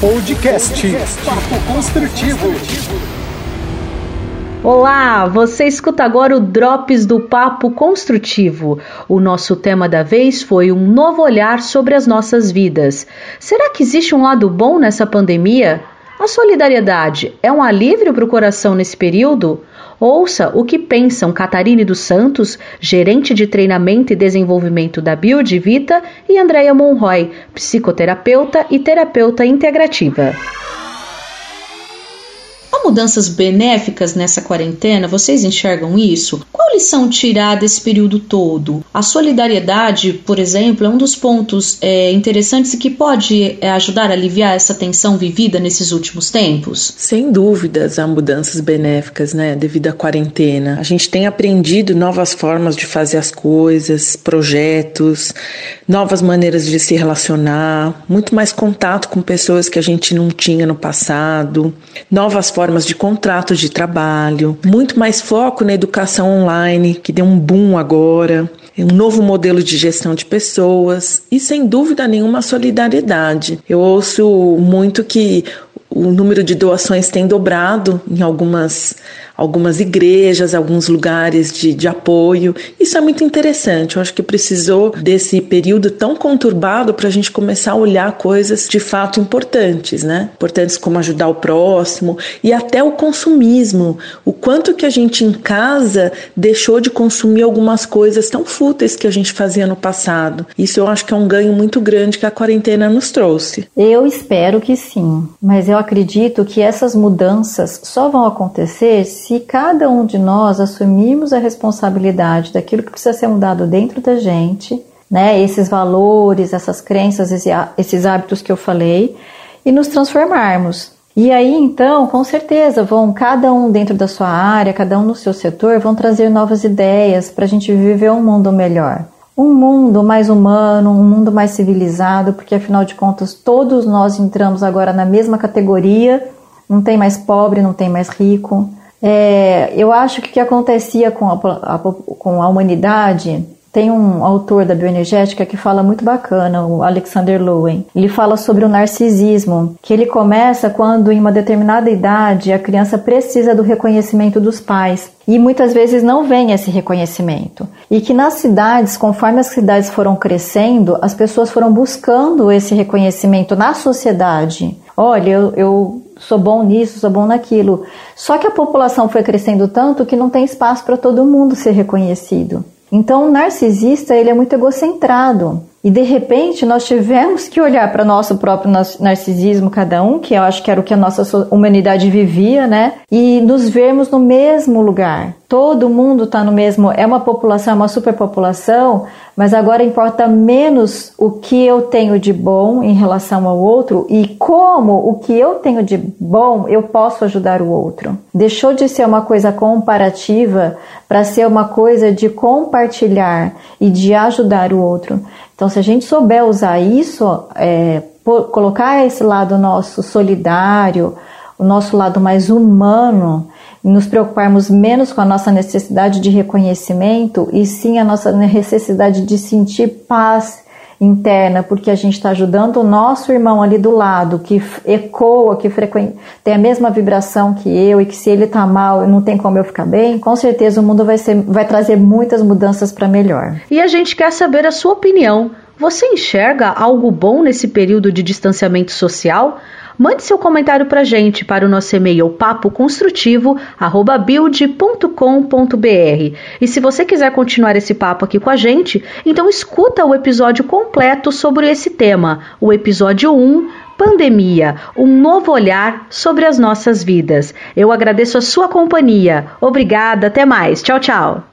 Podcast Papo Construtivo. Olá, você escuta agora o Drops do Papo Construtivo. O nosso tema da vez foi um novo olhar sobre as nossas vidas. Será que existe um lado bom nessa pandemia? A solidariedade é um alívio para o coração nesse período? Ouça o que pensam Catarine dos Santos, gerente de treinamento e desenvolvimento da Build Vita, e Andréia Monroy, psicoterapeuta e terapeuta integrativa mudanças benéficas nessa quarentena? Vocês enxergam isso? Qual lição tirar desse período todo? A solidariedade, por exemplo, é um dos pontos é, interessantes e que pode é, ajudar a aliviar essa tensão vivida nesses últimos tempos? Sem dúvidas, há mudanças benéficas, né, devido à quarentena. A gente tem aprendido novas formas de fazer as coisas, projetos, novas maneiras de se relacionar, muito mais contato com pessoas que a gente não tinha no passado, novas formas de contratos de trabalho, muito mais foco na educação online, que deu um boom agora, um novo modelo de gestão de pessoas e, sem dúvida nenhuma, solidariedade. Eu ouço muito que o número de doações tem dobrado em algumas algumas igrejas, alguns lugares de, de apoio. Isso é muito interessante. Eu acho que precisou desse período tão conturbado para a gente começar a olhar coisas de fato importantes, né? Importantes como ajudar o próximo e até o consumismo. O quanto que a gente em casa deixou de consumir algumas coisas tão fúteis que a gente fazia no passado. Isso eu acho que é um ganho muito grande que a quarentena nos trouxe. Eu espero que sim, mas eu acredito que essas mudanças só vão acontecer se cada um de nós assumirmos a responsabilidade daquilo que precisa ser mudado dentro da gente, né, esses valores, essas crenças, esses hábitos que eu falei, e nos transformarmos. E aí, então, com certeza, vão cada um dentro da sua área, cada um no seu setor, vão trazer novas ideias para a gente viver um mundo melhor. Um mundo mais humano, um mundo mais civilizado, porque afinal de contas, todos nós entramos agora na mesma categoria, não tem mais pobre, não tem mais rico, é, eu acho que o que acontecia com a, a, com a humanidade tem um autor da bioenergética que fala muito bacana, o Alexander Lowen. Ele fala sobre o narcisismo, que ele começa quando, em uma determinada idade, a criança precisa do reconhecimento dos pais. E muitas vezes não vem esse reconhecimento. E que nas cidades, conforme as cidades foram crescendo, as pessoas foram buscando esse reconhecimento na sociedade. Olha, eu, eu sou bom nisso, sou bom naquilo. Só que a população foi crescendo tanto que não tem espaço para todo mundo ser reconhecido. Então, o narcisista ele é muito egocentrado. E de repente nós tivemos que olhar para nosso próprio narcisismo, cada um, que eu acho que era o que a nossa humanidade vivia, né? E nos vermos no mesmo lugar. Todo mundo está no mesmo. É uma população, é uma superpopulação, mas agora importa menos o que eu tenho de bom em relação ao outro e como o que eu tenho de bom eu posso ajudar o outro. Deixou de ser uma coisa comparativa para ser uma coisa de compartilhar e de ajudar o outro. Então, se a gente souber usar isso, é, colocar esse lado nosso solidário, o nosso lado mais humano, nos preocuparmos menos com a nossa necessidade de reconhecimento e sim a nossa necessidade de sentir paz interna, porque a gente está ajudando o nosso irmão ali do lado, que ecoa, que tem a mesma vibração que eu, e que se ele está mal, não tem como eu ficar bem, com certeza o mundo vai, ser, vai trazer muitas mudanças para melhor. E a gente quer saber a sua opinião. Você enxerga algo bom nesse período de distanciamento social? Mande seu comentário para gente para o nosso e-mail papoconstrutivo@build.com.br. E se você quiser continuar esse papo aqui com a gente, então escuta o episódio completo sobre esse tema, o episódio 1 Pandemia, um novo olhar sobre as nossas vidas. Eu agradeço a sua companhia. Obrigada, até mais. Tchau, tchau.